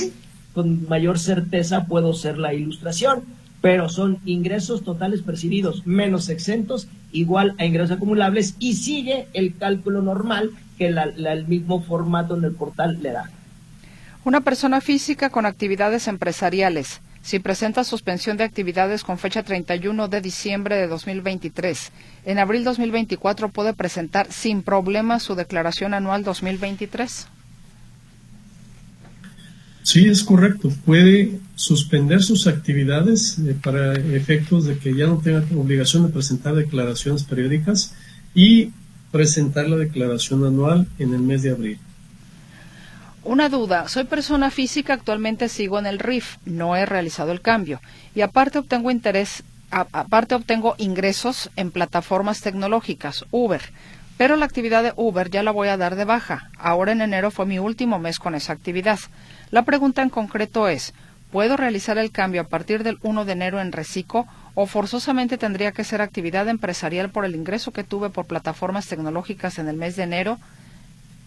con mayor certeza puedo ser la ilustración, pero son ingresos totales percibidos menos exentos igual a ingresos acumulables y sigue el cálculo normal que el mismo formato en el portal le da. Una persona física con actividades empresariales, si presenta suspensión de actividades con fecha 31 de diciembre de 2023, en abril 2024 puede presentar sin problema su declaración anual 2023. Sí, es correcto. Puede suspender sus actividades eh, para efectos de que ya no tenga obligación de presentar declaraciones periódicas y presentar la declaración anual en el mes de abril. Una duda, soy persona física, actualmente sigo en el RIF, no he realizado el cambio y aparte obtengo interés, aparte obtengo ingresos en plataformas tecnológicas, Uber, pero la actividad de Uber ya la voy a dar de baja. Ahora en enero fue mi último mes con esa actividad. La pregunta en concreto es, ¿puedo realizar el cambio a partir del 1 de enero en Recico o forzosamente tendría que ser actividad empresarial por el ingreso que tuve por plataformas tecnológicas en el mes de enero?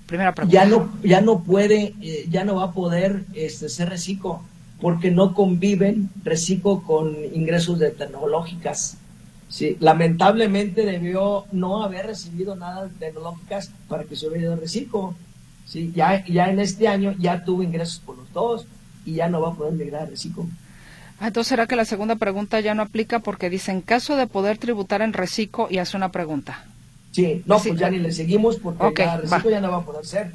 Primera pregunta. Ya no, ya no puede, eh, ya no va a poder este, ser Recico porque no conviven Recico con ingresos de tecnológicas. Sí, lamentablemente debió no haber recibido nada de tecnológicas para que se hubiera ido reciclo. Sí, ya, ya en este año ya tuvo ingresos por los dos y ya no va a poder migrar a reciclo. Ah, entonces, ¿será que la segunda pregunta ya no aplica? Porque dice, en caso de poder tributar en reciclo, y hace una pregunta. Sí, no, pues ya ni le seguimos porque el reciclo ya no va a poder ser.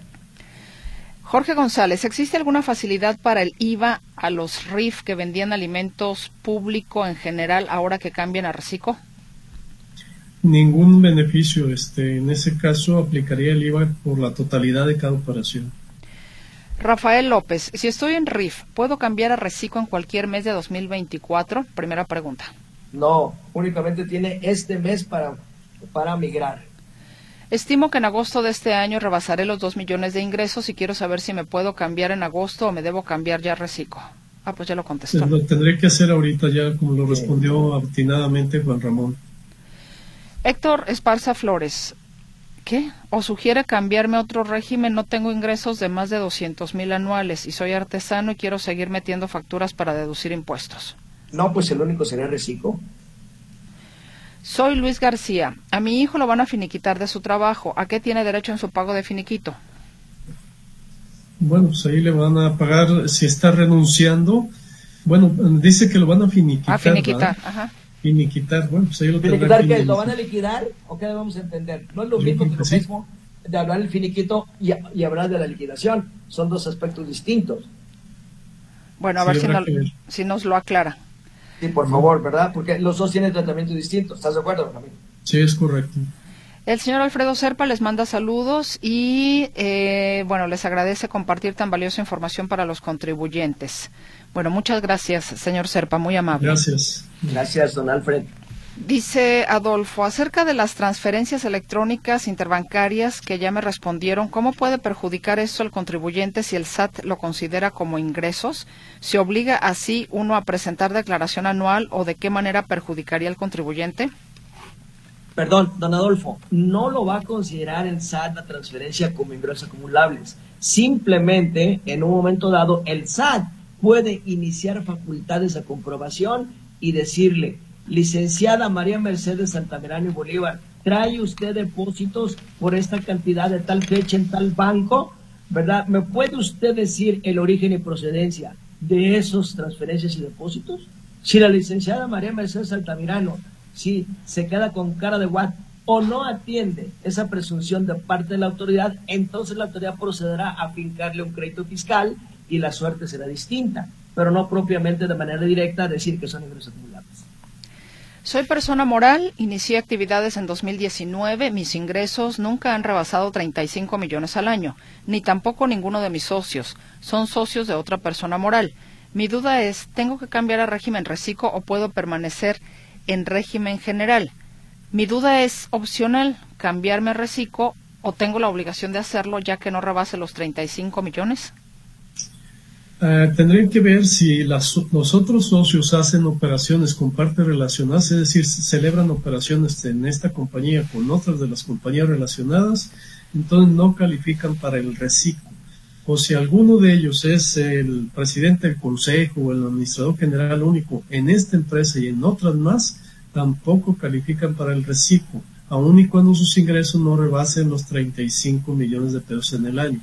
Jorge González, ¿existe alguna facilidad para el IVA a los RIF que vendían alimentos público en general ahora que cambian a reciclo? Ningún beneficio. Este, en ese caso aplicaría el IVA por la totalidad de cada operación. Rafael López, si estoy en RIF, ¿puedo cambiar a reciclo en cualquier mes de 2024? Primera pregunta. No, únicamente tiene este mes para, para migrar. Estimo que en agosto de este año rebasaré los dos millones de ingresos y quiero saber si me puedo cambiar en agosto o me debo cambiar ya reciclo. Ah, pues ya lo contestó. Lo tendré que hacer ahorita ya, como lo respondió atinadamente Juan Ramón. Héctor Esparza Flores. ¿Qué? ¿O sugiere cambiarme a otro régimen? No tengo ingresos de más de 200 mil anuales y soy artesano y quiero seguir metiendo facturas para deducir impuestos. No, pues el único sería reciclo. Soy Luis García. A mi hijo lo van a finiquitar de su trabajo. ¿A qué tiene derecho en su pago de finiquito? Bueno, pues ahí le van a pagar si está renunciando. Bueno, dice que lo van a finiquitar. A finiquitar, ajá. Finiquitar, bueno, pues ahí lo ¿Finiquitar que lo van a liquidar o qué debemos entender? No es lo mismo que lo mismo de hablar del finiquito y, hablar de la liquidación. Son dos aspectos distintos. Bueno, a ver si, si nos lo aclara. Sí, por favor, ¿verdad? Porque los dos tienen tratamiento distinto. ¿Estás de acuerdo, Ramiro? Sí, es correcto. El señor Alfredo Serpa les manda saludos y, eh, bueno, les agradece compartir tan valiosa información para los contribuyentes. Bueno, muchas gracias, señor Serpa, muy amable. Gracias. Gracias, don Alfred. Dice Adolfo, acerca de las transferencias electrónicas interbancarias que ya me respondieron, ¿cómo puede perjudicar esto al contribuyente si el SAT lo considera como ingresos? ¿Se obliga así uno a presentar declaración anual o de qué manera perjudicaría al contribuyente? Perdón, don Adolfo, no lo va a considerar el SAT la transferencia como ingresos acumulables. Simplemente, en un momento dado, el SAT puede iniciar facultades de comprobación y decirle, licenciada María Mercedes Santamirano Bolívar, ¿trae usted depósitos por esta cantidad de tal fecha en tal banco? ¿Verdad? ¿Me puede usted decir el origen y procedencia de esos transferencias y depósitos? Si la licenciada María Mercedes Altamirano si se queda con cara de what o no atiende esa presunción de parte de la autoridad, entonces la autoridad procederá a fincarle un crédito fiscal y la suerte será distinta, pero no propiamente de manera directa decir que son ingresos acumulables. Soy persona moral, inicié actividades en 2019, mis ingresos nunca han rebasado 35 millones al año, ni tampoco ninguno de mis socios, son socios de otra persona moral. Mi duda es, ¿tengo que cambiar a régimen reciclo o puedo permanecer en régimen general? Mi duda es opcional, cambiarme a reciclo o tengo la obligación de hacerlo ya que no rebase los 35 millones. Eh, tendrían que ver si las, los otros socios hacen operaciones con partes relacionadas, es decir, celebran operaciones en esta compañía con otras de las compañías relacionadas, entonces no califican para el reciclo. O si alguno de ellos es el presidente del consejo o el administrador general único en esta empresa y en otras más, tampoco califican para el reciclo, aun y cuando sus ingresos no rebasen los 35 millones de pesos en el año.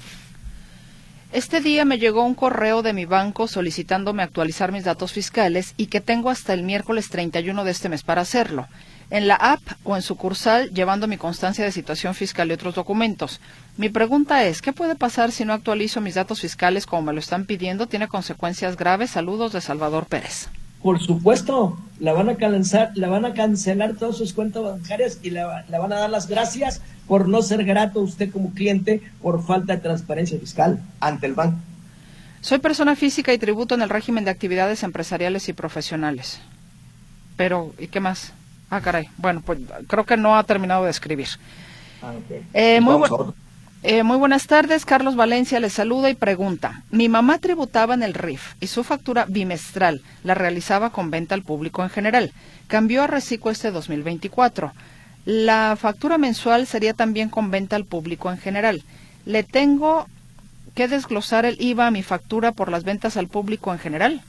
Este día me llegó un correo de mi banco solicitándome actualizar mis datos fiscales y que tengo hasta el miércoles 31 de este mes para hacerlo. En la app o en sucursal llevando mi constancia de situación fiscal y otros documentos. Mi pregunta es, ¿qué puede pasar si no actualizo mis datos fiscales como me lo están pidiendo? ¿Tiene consecuencias graves? Saludos de Salvador Pérez. Por supuesto, la van a cancelar, la van a cancelar todas sus cuentas bancarias y le van a dar las gracias por no ser grato usted como cliente por falta de transparencia fiscal ante el banco. Soy persona física y tributo en el régimen de actividades empresariales y profesionales. Pero, ¿y qué más? Ah, caray. Bueno, pues creo que no ha terminado de escribir. Ah, eh, muy, eh, muy buenas tardes. Carlos Valencia le saluda y pregunta. Mi mamá tributaba en el RIF y su factura bimestral la realizaba con venta al público en general. Cambió a Reciclo este 2024. La factura mensual sería también con venta al público en general. ¿Le tengo que desglosar el IVA a mi factura por las ventas al público en general?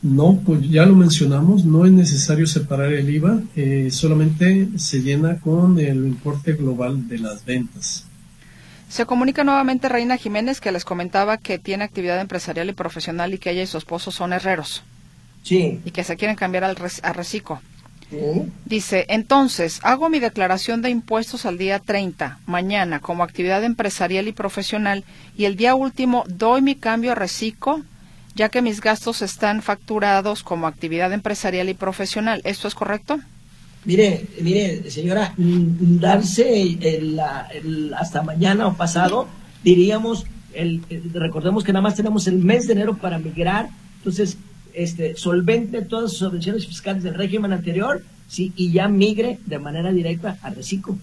No, pues ya lo mencionamos, no es necesario separar el IVA, eh, solamente se llena con el importe global de las ventas. Se comunica nuevamente Reina Jiménez que les comentaba que tiene actividad empresarial y profesional y que ella y su esposo son herreros. Sí. Y que se quieren cambiar al a reciclo. Dice, entonces, hago mi declaración de impuestos al día 30, mañana, como actividad empresarial y profesional, y el día último doy mi cambio a reciclo, ya que mis gastos están facturados como actividad empresarial y profesional. ¿Esto es correcto? Mire, mire, señora, darse hasta mañana o pasado, diríamos, el, recordemos que nada más tenemos el mes de enero para migrar, entonces este, solvente todas sus subvenciones fiscales del régimen anterior sí, y ya migre de manera directa a Reciclo.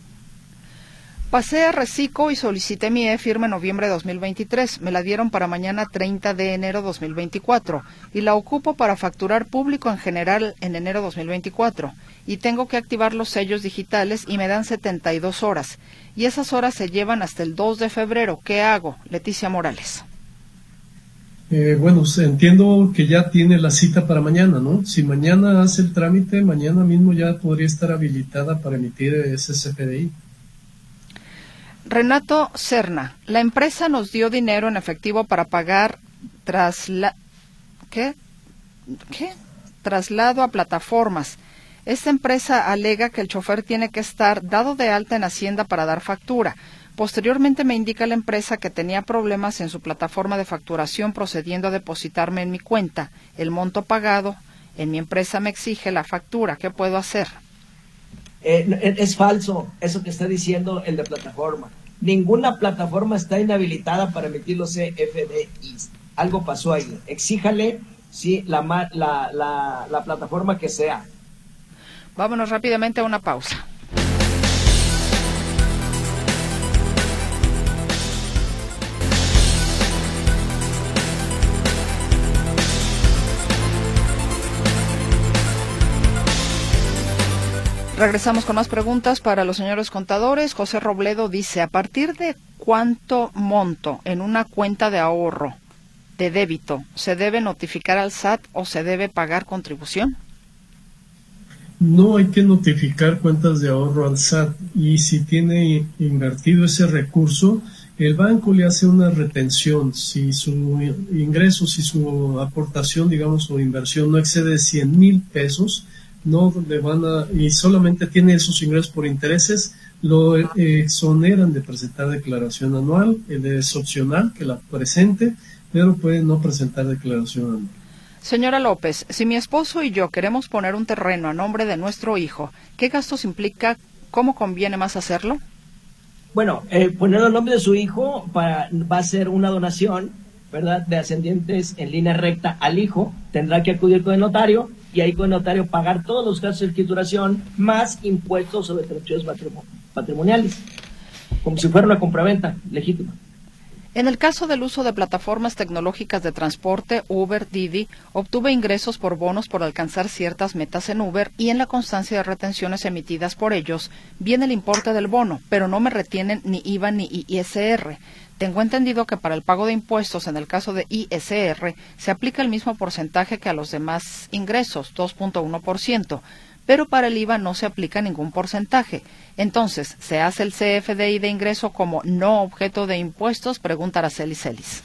Pasé a Reciclo y solicité mi e-firma en noviembre de 2023. Me la dieron para mañana 30 de enero 2024 y la ocupo para facturar público en general en enero 2024. Y tengo que activar los sellos digitales y me dan 72 horas. Y esas horas se llevan hasta el 2 de febrero. ¿Qué hago? Leticia Morales. Eh, bueno, entiendo que ya tiene la cita para mañana, ¿no? Si mañana hace el trámite, mañana mismo ya podría estar habilitada para emitir ese CFDI. Renato Cerna, la empresa nos dio dinero en efectivo para pagar trasla ¿Qué? ¿Qué? traslado a plataformas. Esta empresa alega que el chofer tiene que estar dado de alta en Hacienda para dar factura. Posteriormente me indica la empresa que tenía problemas en su plataforma de facturación procediendo a depositarme en mi cuenta el monto pagado. En mi empresa me exige la factura. ¿Qué puedo hacer? Eh, es falso eso que está diciendo el de plataforma. Ninguna plataforma está inhabilitada para emitir los CFDIs. Algo pasó ahí. Exíjale sí, la, la plataforma que sea. Vámonos rápidamente a una pausa. Regresamos con más preguntas para los señores contadores. José Robledo dice, ¿a partir de cuánto monto en una cuenta de ahorro de débito se debe notificar al SAT o se debe pagar contribución? No hay que notificar cuentas de ahorro al SAT y si tiene invertido ese recurso, el banco le hace una retención. Si su ingreso, si su aportación, digamos, o inversión no excede 100 mil pesos, no le van a, y solamente tiene esos ingresos por intereses, lo exoneran de presentar declaración anual, es opcional que la presente, pero puede no presentar declaración anual. Señora López, si mi esposo y yo queremos poner un terreno a nombre de nuestro hijo, ¿qué gastos implica? ¿Cómo conviene más hacerlo? Bueno, eh, ponerlo a nombre de su hijo para, va a ser una donación, ¿verdad?, de ascendientes en línea recta al hijo. Tendrá que acudir con el notario y ahí con el notario pagar todos los gastos de escrituración más impuestos sobre transacciones patrimoniales, como si fuera una compraventa legítima. En el caso del uso de plataformas tecnológicas de transporte, Uber, Didi, obtuve ingresos por bonos por alcanzar ciertas metas en Uber y en la constancia de retenciones emitidas por ellos viene el importe del bono, pero no me retienen ni IVA ni ISR. Tengo entendido que para el pago de impuestos en el caso de ISR se aplica el mismo porcentaje que a los demás ingresos, 2.1%, pero para el IVA no se aplica ningún porcentaje. Entonces, ¿se hace el CFDI de ingreso como no objeto de impuestos? Pregunta Araceli Celis.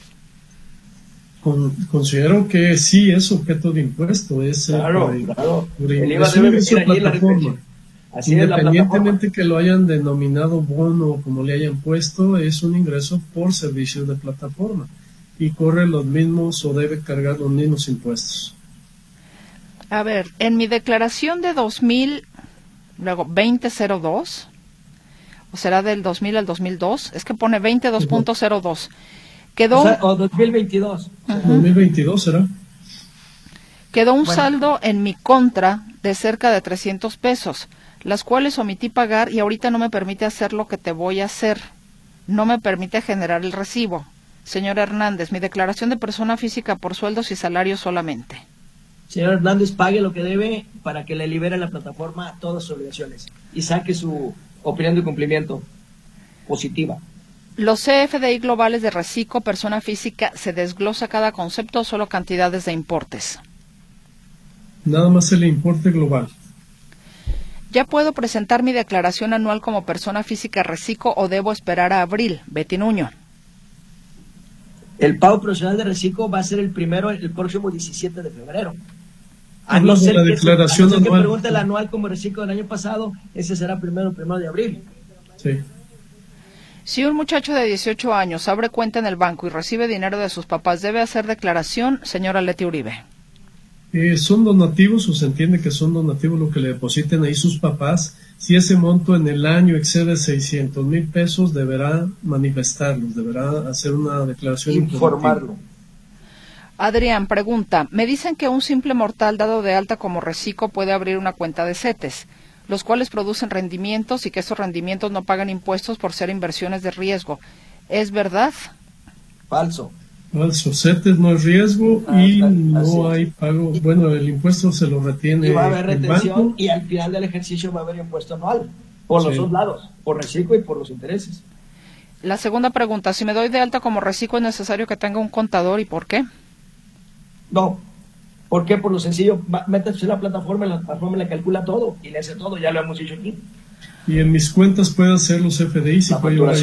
considero que sí es objeto de impuesto. Es, eh, claro, claro. el IVA debe Independientemente que lo hayan denominado bono como le hayan puesto, es un ingreso por servicio de plataforma y corre los mismos o debe cargar los mismos impuestos. A ver, en mi declaración de 2000, luego 2002, o será del 2000 al 2002, es que pone 22.02. Quedó. O, 2022. 2022 será. Quedó un saldo en mi contra de cerca de 300 pesos las cuales omití pagar y ahorita no me permite hacer lo que te voy a hacer. No me permite generar el recibo. Señor Hernández, mi declaración de persona física por sueldos y salarios solamente. Señor Hernández, pague lo que debe para que le libere la plataforma todas sus obligaciones y saque su opinión de cumplimiento positiva. Los CFDI globales de Recico, persona física, ¿se desglosa cada concepto o solo cantidades de importes? Nada más el importe global. ¿Ya puedo presentar mi declaración anual como persona física reciclo o debo esperar a abril? Betty Nuño. El pago profesional de reciclo va a ser el primero el próximo 17 de febrero. A no ser la que, declaración que pregunte el anual como reciclo del año pasado, ese será primero el primero de abril. Sí. Si un muchacho de 18 años abre cuenta en el banco y recibe dinero de sus papás, ¿debe hacer declaración, señora Leti Uribe? Eh, son donativos o se entiende que son donativos lo que le depositen ahí sus papás. Si ese monto en el año excede 600 mil pesos, deberá manifestarlos, deberá hacer una declaración. Informarlo. Adrián pregunta, me dicen que un simple mortal dado de alta como reciclo puede abrir una cuenta de CETES, los cuales producen rendimientos y que esos rendimientos no pagan impuestos por ser inversiones de riesgo. ¿Es verdad? Falso. Falso, CETES no es riesgo ah, y no hay pago. Bueno, el impuesto se lo retiene. Y va a haber retención y al final del ejercicio va a haber impuesto anual, por los dos lados, por reciclo y por los intereses. La segunda pregunta, si me doy de alta como reciclo, ¿es necesario que tenga un contador y por qué? No. ¿Por qué? Por lo sencillo, métese en la plataforma, la plataforma le calcula todo y le hace todo, ya lo hemos dicho aquí. Y en mis cuentas puedo hacer los FDI y puede llevar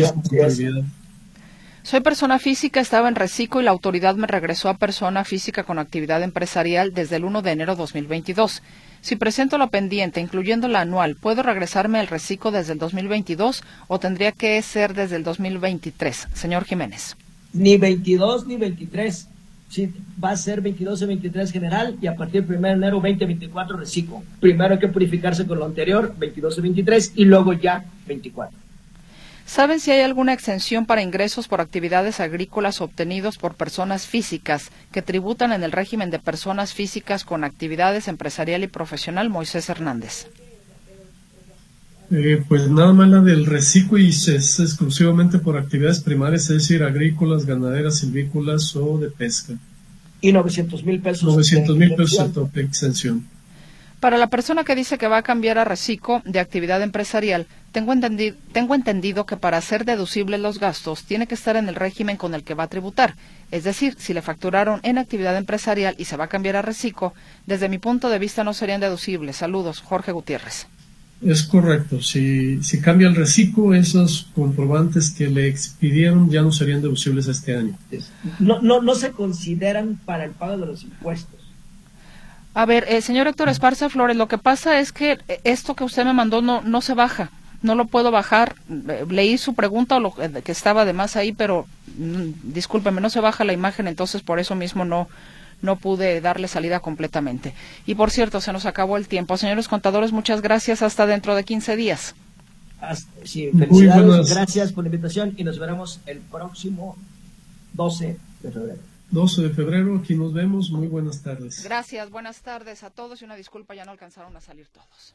soy persona física, estaba en reciclo y la autoridad me regresó a persona física con actividad empresarial desde el 1 de enero 2022. Si presento la pendiente, incluyendo la anual, ¿puedo regresarme al reciclo desde el 2022 o tendría que ser desde el 2023? Señor Jiménez. Ni 22 ni 23. Sí, va a ser 22 y 23 general y a partir del 1 de enero 2024 reciclo. Primero hay que purificarse con lo anterior, 22 y 23, y luego ya 24. ¿Saben si hay alguna exención para ingresos por actividades agrícolas obtenidos por personas físicas que tributan en el régimen de personas físicas con actividades empresarial y profesional? Moisés Hernández. Eh, pues nada más la del reciclo y es exclusivamente por actividades primarias, es decir, agrícolas, ganaderas, silvícolas o de pesca. Y 900 mil pesos. 900 mil pesos de exención. Para la persona que dice que va a cambiar a reciclo de actividad empresarial, tengo entendido, tengo entendido que para hacer deducibles los gastos tiene que estar en el régimen con el que va a tributar. Es decir, si le facturaron en actividad empresarial y se va a cambiar a reciclo, desde mi punto de vista no serían deducibles. Saludos, Jorge Gutiérrez. Es correcto. Si, si cambia el reciclo, esos comprobantes que le expidieron ya no serían deducibles este año. No, no, no se consideran para el pago de los impuestos. A ver, eh, señor Héctor Esparza Flores, lo que pasa es que eh, esto que usted me mandó no, no se baja. No lo puedo bajar. Eh, leí su pregunta o lo que estaba además ahí, pero mm, discúlpeme, no se baja la imagen, entonces por eso mismo no, no pude darle salida completamente. Y por cierto, se nos acabó el tiempo. Señores contadores, muchas gracias. Hasta dentro de 15 días. sí, felicidades, gracias por la invitación y nos veremos el próximo 12 de febrero. 12 de febrero, aquí nos vemos. Muy buenas tardes. Gracias, buenas tardes a todos y una disculpa, ya no alcanzaron a salir todos.